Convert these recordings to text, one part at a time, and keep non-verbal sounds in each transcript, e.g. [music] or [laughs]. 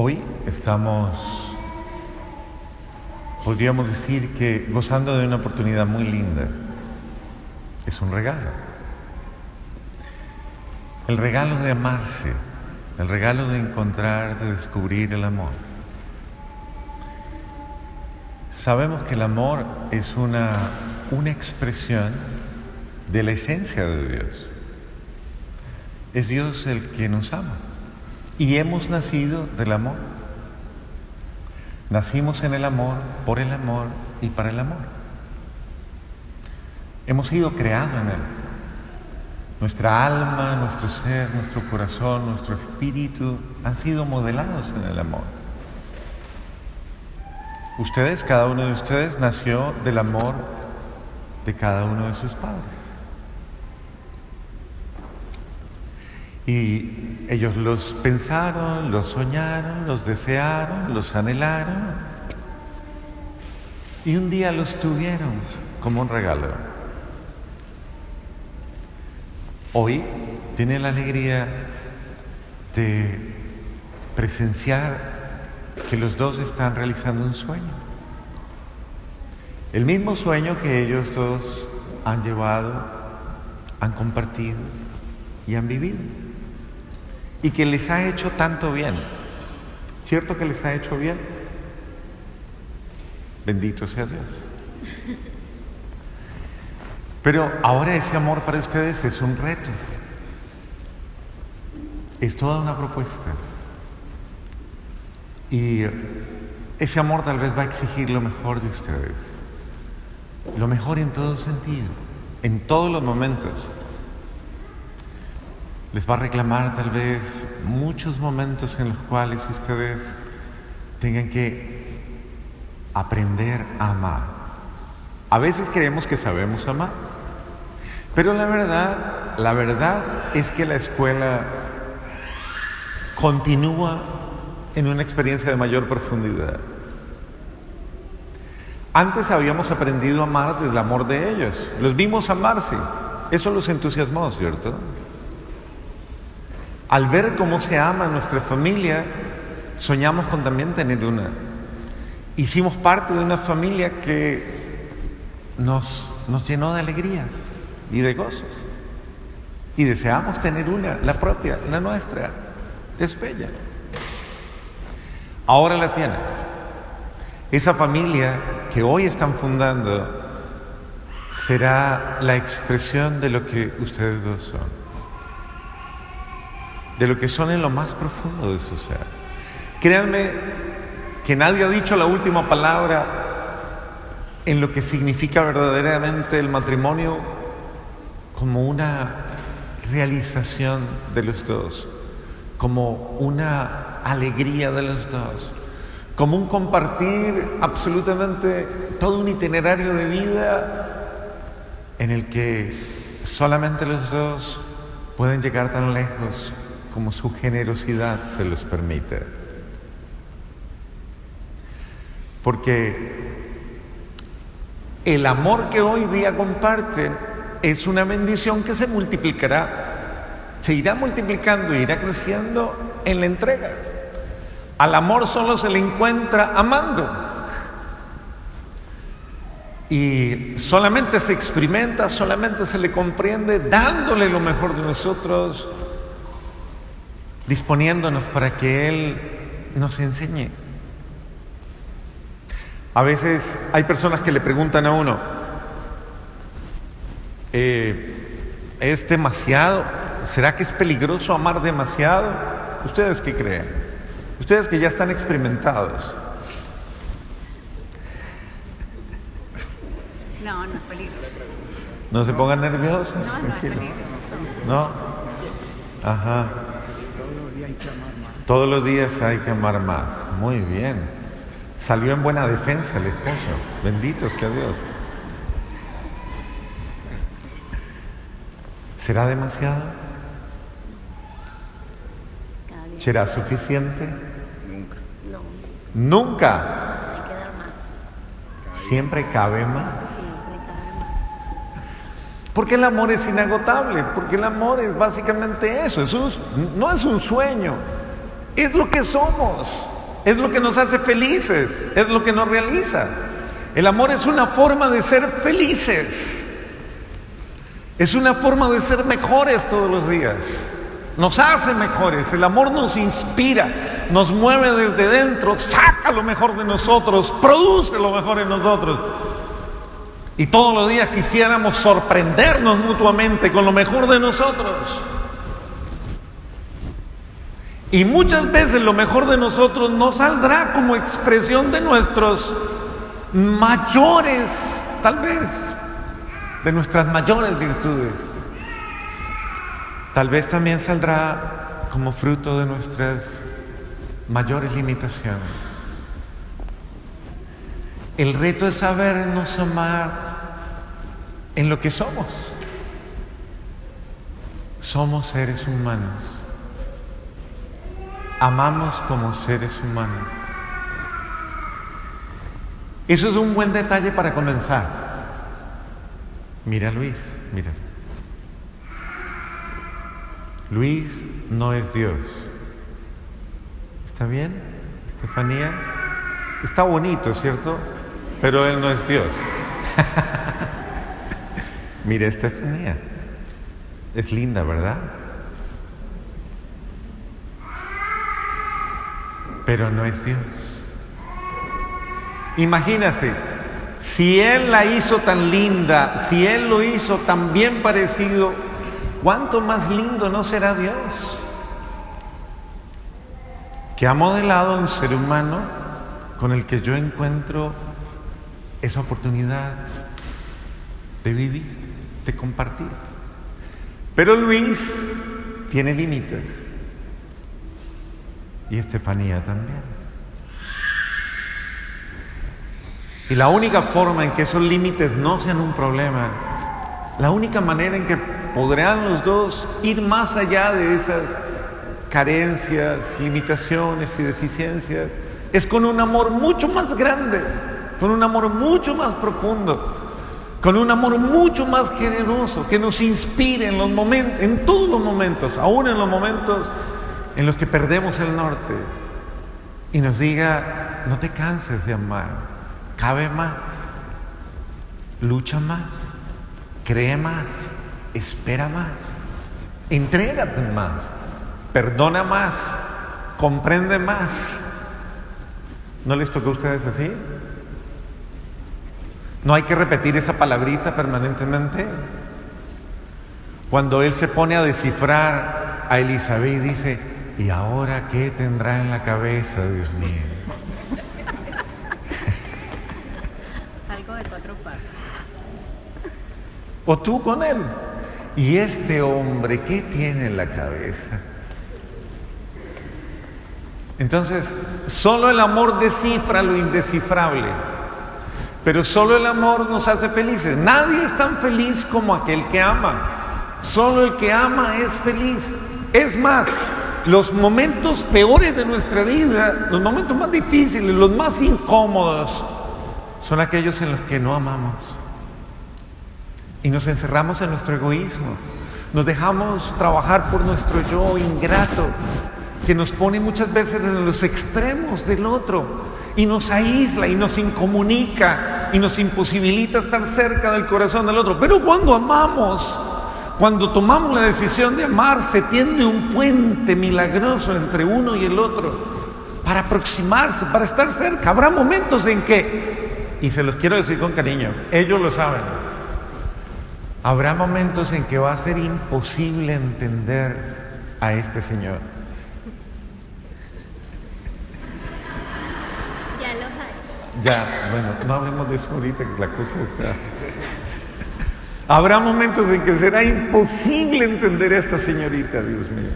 Hoy estamos, podríamos decir que gozando de una oportunidad muy linda. Es un regalo. El regalo de amarse, el regalo de encontrar, de descubrir el amor. Sabemos que el amor es una, una expresión de la esencia de Dios. Es Dios el que nos ama. Y hemos nacido del amor. Nacimos en el amor, por el amor y para el amor. Hemos sido creados en Él. Nuestra alma, nuestro ser, nuestro corazón, nuestro espíritu han sido modelados en el amor. Ustedes, cada uno de ustedes nació del amor de cada uno de sus padres. Y ellos los pensaron, los soñaron, los desearon, los anhelaron. Y un día los tuvieron como un regalo. Hoy tienen la alegría de presenciar que los dos están realizando un sueño. El mismo sueño que ellos dos han llevado, han compartido y han vivido y que les ha hecho tanto bien. ¿Cierto que les ha hecho bien? Bendito sea Dios. Pero ahora ese amor para ustedes es un reto. Es toda una propuesta. Y ese amor tal vez va a exigir lo mejor de ustedes. Lo mejor en todo sentido, en todos los momentos les va a reclamar tal vez muchos momentos en los cuales ustedes tengan que aprender a amar. A veces creemos que sabemos amar, pero la verdad, la verdad es que la escuela continúa en una experiencia de mayor profundidad. Antes habíamos aprendido a amar del amor de ellos, los vimos amarse, eso los entusiasmó, ¿cierto? Al ver cómo se ama nuestra familia, soñamos con también tener una. Hicimos parte de una familia que nos, nos llenó de alegrías y de gozos. Y deseamos tener una, la propia, la nuestra. Es bella. Ahora la tienen. Esa familia que hoy están fundando será la expresión de lo que ustedes dos son de lo que son en lo más profundo de su ser. Créanme que nadie ha dicho la última palabra en lo que significa verdaderamente el matrimonio como una realización de los dos, como una alegría de los dos, como un compartir absolutamente todo un itinerario de vida en el que solamente los dos pueden llegar tan lejos como su generosidad se los permite. Porque el amor que hoy día comparten es una bendición que se multiplicará, se irá multiplicando, irá creciendo en la entrega. Al amor solo se le encuentra amando. Y solamente se experimenta, solamente se le comprende dándole lo mejor de nosotros, disponiéndonos para que Él nos enseñe. A veces hay personas que le preguntan a uno, eh, ¿es demasiado? ¿Será que es peligroso amar demasiado? ¿Ustedes qué creen? Ustedes que ya están experimentados. No, no es peligroso. No se pongan nerviosos. No, no es peligroso. No. Ajá. Todos los días hay que amar más. Muy bien. Salió en buena defensa el esposo. Bendito sea Dios. ¿Será demasiado? ¿Será suficiente? Nunca. No, Nunca. hay que dar más. Siempre cabe más. Porque el amor es inagotable, porque el amor es básicamente eso, es- no es un sueño, es lo que somos, es lo que nos hace felices, es lo que nos realiza. El amor es una forma de ser felices, es una forma de ser mejores todos los días. Nos hace mejores, el amor nos inspira, nos mueve desde dentro, saca lo mejor de nosotros, produce lo mejor en nosotros. Y todos los días quisiéramos sorprendernos mutuamente con lo mejor de nosotros. Y muchas veces lo mejor de nosotros no saldrá como expresión de nuestros mayores, tal vez, de nuestras mayores virtudes. Tal vez también saldrá como fruto de nuestras mayores limitaciones. El reto es sabernos amar en lo que somos. Somos seres humanos. Amamos como seres humanos. Eso es un buen detalle para comenzar. Mira Luis, mira. Luis no es Dios. ¿Está bien, Estefanía? Está bonito, ¿cierto? Pero Él no es Dios. [laughs] Mira, Estefanía. Es linda, ¿verdad? Pero no es Dios. Imagínase, si Él la hizo tan linda, si Él lo hizo tan bien parecido, ¿cuánto más lindo no será Dios? Que ha modelado un ser humano con el que yo encuentro esa oportunidad de vivir, compartir. Pero Luis tiene límites. Y Estefanía también. Y la única forma en que esos límites no sean un problema, la única manera en que podrán los dos ir más allá de esas carencias, limitaciones y deficiencias, es con un amor mucho más grande, con un amor mucho más profundo, con un amor mucho más generoso, que nos inspire en los momentos, en todos los momentos, aún en los momentos en los que perdemos el norte, y nos diga, no te canses de amar, cabe más, lucha más, cree más, espera más, entrégate más, perdona más, comprende más. ¿No les tocó a ustedes así? No hay que repetir esa palabrita permanentemente. Cuando él se pone a descifrar a Elizabeth y dice, ¿y ahora qué tendrá en la cabeza, Dios mío? [laughs] o tú con él. Y este hombre, ¿qué tiene en la cabeza? Entonces, solo el amor descifra lo indescifrable, pero solo el amor nos hace felices. Nadie es tan feliz como aquel que ama. Solo el que ama es feliz. Es más, los momentos peores de nuestra vida, los momentos más difíciles, los más incómodos, son aquellos en los que no amamos. Y nos encerramos en nuestro egoísmo. Nos dejamos trabajar por nuestro yo ingrato, que nos pone muchas veces en los extremos del otro y nos aísla y nos incomunica y nos imposibilita estar cerca del corazón del otro. Pero cuando amamos, cuando tomamos la decisión de amar, se tiende un puente milagroso entre uno y el otro para aproximarse, para estar cerca. Habrá momentos en que, y se los quiero decir con cariño, ellos lo saben, Habrá momentos en que va a ser imposible entender a este Señor. Ya los hay. Ya, bueno, no hablemos de eso ahorita, que la cosa está... Habrá momentos en que será imposible entender a esta señorita, Dios mío.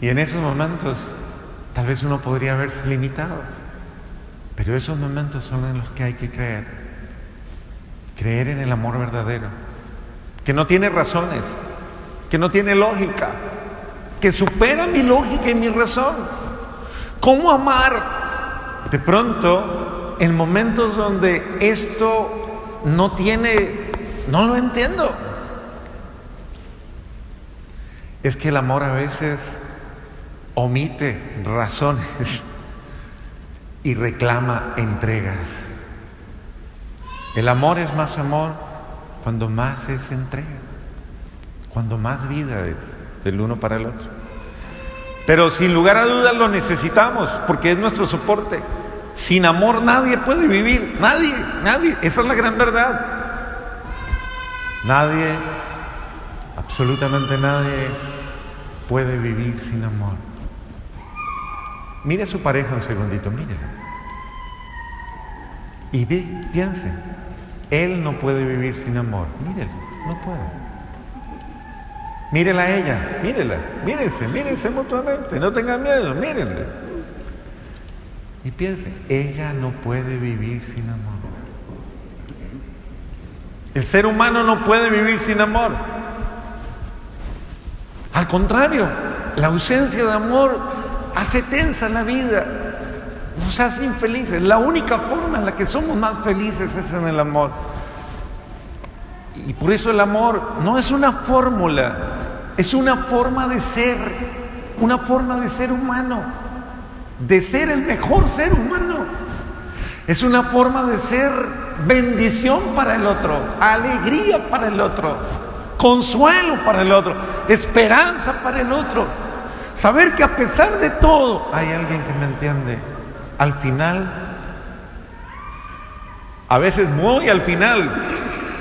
Y en esos momentos tal vez uno podría haberse limitado, pero esos momentos son en los que hay que creer. Creer en el amor verdadero, que no tiene razones, que no tiene lógica, que supera mi lógica y mi razón. ¿Cómo amar? De pronto, en momentos donde esto no tiene, no lo entiendo. Es que el amor a veces omite razones y reclama entregas. El amor es más amor cuando más es entrega, cuando más vida es del uno para el otro. Pero sin lugar a dudas lo necesitamos porque es nuestro soporte. Sin amor nadie puede vivir, nadie, nadie. Esa es la gran verdad. Nadie, absolutamente nadie puede vivir sin amor. Mire a su pareja un segundito, mírela. Y piense, él no puede vivir sin amor. Mírelo, no puede. Mírela a ella, mírela, mírense, mírense mutuamente, no tengan miedo, mírenle. Y piense, ella no puede vivir sin amor. El ser humano no puede vivir sin amor. Al contrario, la ausencia de amor hace tensa la vida, nos hace infelices. La única forma en la que somos más felices es en el amor. Y por eso el amor no es una fórmula, es una forma de ser, una forma de ser humano, de ser el mejor ser humano. Es una forma de ser bendición para el otro, alegría para el otro, consuelo para el otro, esperanza para el otro. Saber que a pesar de todo hay alguien que me entiende. Al final, a veces muy al final,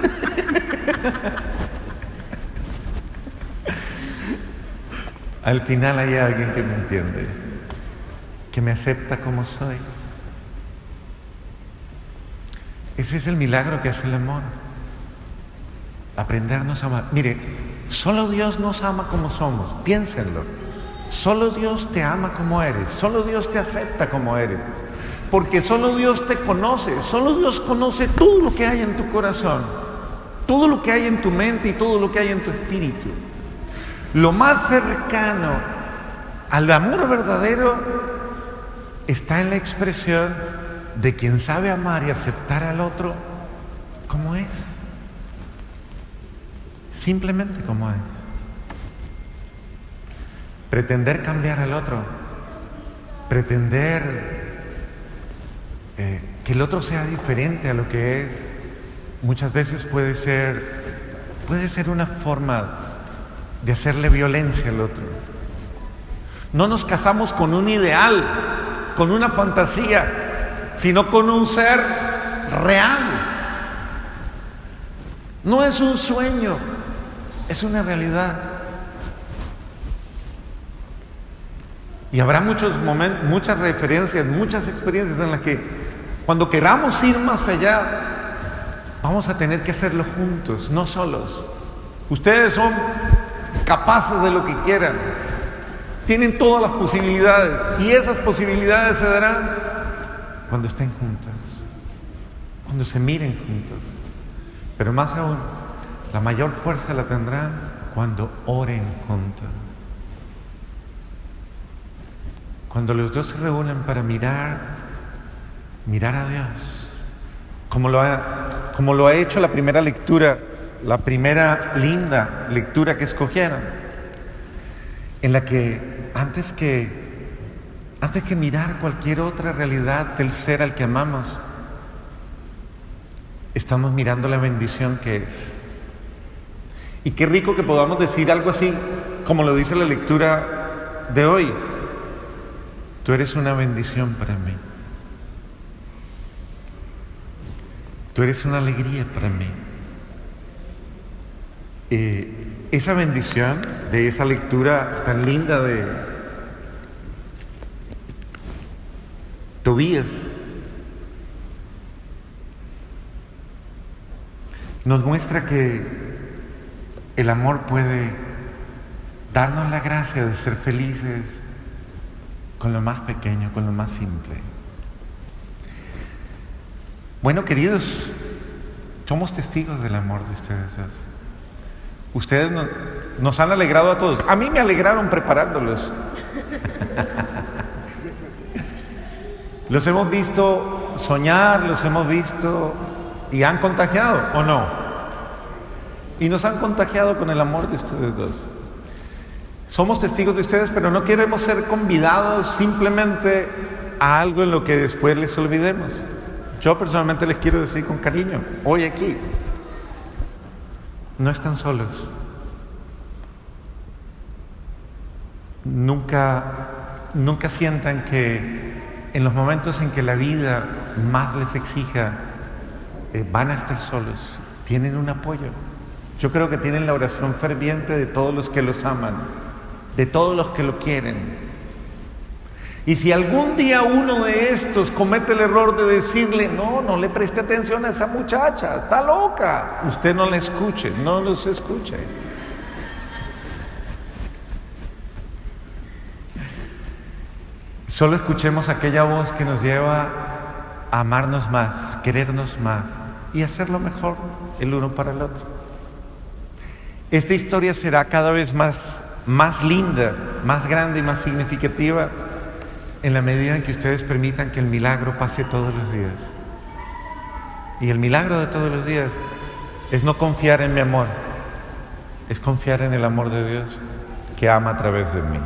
[laughs] Al final hay alguien que me entiende, que me acepta como soy. Ese es el milagro que hace el amor. Aprendernos a amar. Mire, solo Dios nos ama como somos, piénsenlo. Solo Dios te ama como eres, solo Dios te acepta como eres. Porque solo Dios te conoce, solo Dios conoce todo lo que hay en tu corazón, todo lo que hay en tu mente y todo lo que hay en tu espíritu. Lo más cercano al amor verdadero está en la expresión de quien sabe amar y aceptar al otro como es. Simplemente como es. Pretender cambiar al otro, pretender eh, que el otro sea diferente a lo que es, muchas veces puede ser, puede ser una forma de hacerle violencia al otro. No nos casamos con un ideal, con una fantasía, sino con un ser real. No es un sueño, es una realidad. Y habrá muchos momentos, muchas referencias, muchas experiencias en las que cuando queramos ir más allá, vamos a tener que hacerlo juntos, no solos. Ustedes son capaces de lo que quieran. Tienen todas las posibilidades y esas posibilidades se darán cuando estén juntas, cuando se miren juntos. Pero más aún, la mayor fuerza la tendrán cuando oren juntos. Cuando los dos se reúnen para mirar, mirar a Dios, como lo ha, como lo ha hecho la primera lectura la primera linda lectura que escogieron, en la que antes que, antes que mirar cualquier otra realidad del ser al que amamos, estamos mirando la bendición que es. Y qué rico que podamos decir algo así, como lo dice la lectura de hoy. Tú eres una bendición para mí. Tú eres una alegría para mí. Eh, esa bendición de esa lectura tan linda de Tobías nos muestra que el amor puede darnos la gracia de ser felices con lo más pequeño, con lo más simple. Bueno, queridos, somos testigos del amor de ustedes dos. Ustedes nos han alegrado a todos. A mí me alegraron preparándolos. los hemos visto soñar, los hemos visto y han contagiado, ¿o no? Y nos han contagiado con el amor de ustedes dos. Somos testigos de ustedes, pero no queremos ser convidados simplemente a algo en lo que después les olvidemos. Yo personalmente les quiero decir con cariño, hoy aquí, no están solos. Nunca, nunca sientan que en los momentos en que la vida más les exija, eh, van a estar solos. Tienen un apoyo. Yo creo que tienen la oración ferviente de todos los que los aman, de todos los que lo quieren. Y si algún día uno de estos comete el error de decirle, no, no le preste atención a esa muchacha, está loca, usted no la escuche, no los escuche. Solo escuchemos aquella voz que nos lleva a amarnos más, querernos más y hacerlo mejor el uno para el otro. Esta historia será cada vez más, más linda, más grande y más significativa en la medida en que ustedes permitan que el milagro pase todos los días. Y el milagro de todos los días es no confiar en mi amor, es confiar en el amor de Dios que ama a través de mí.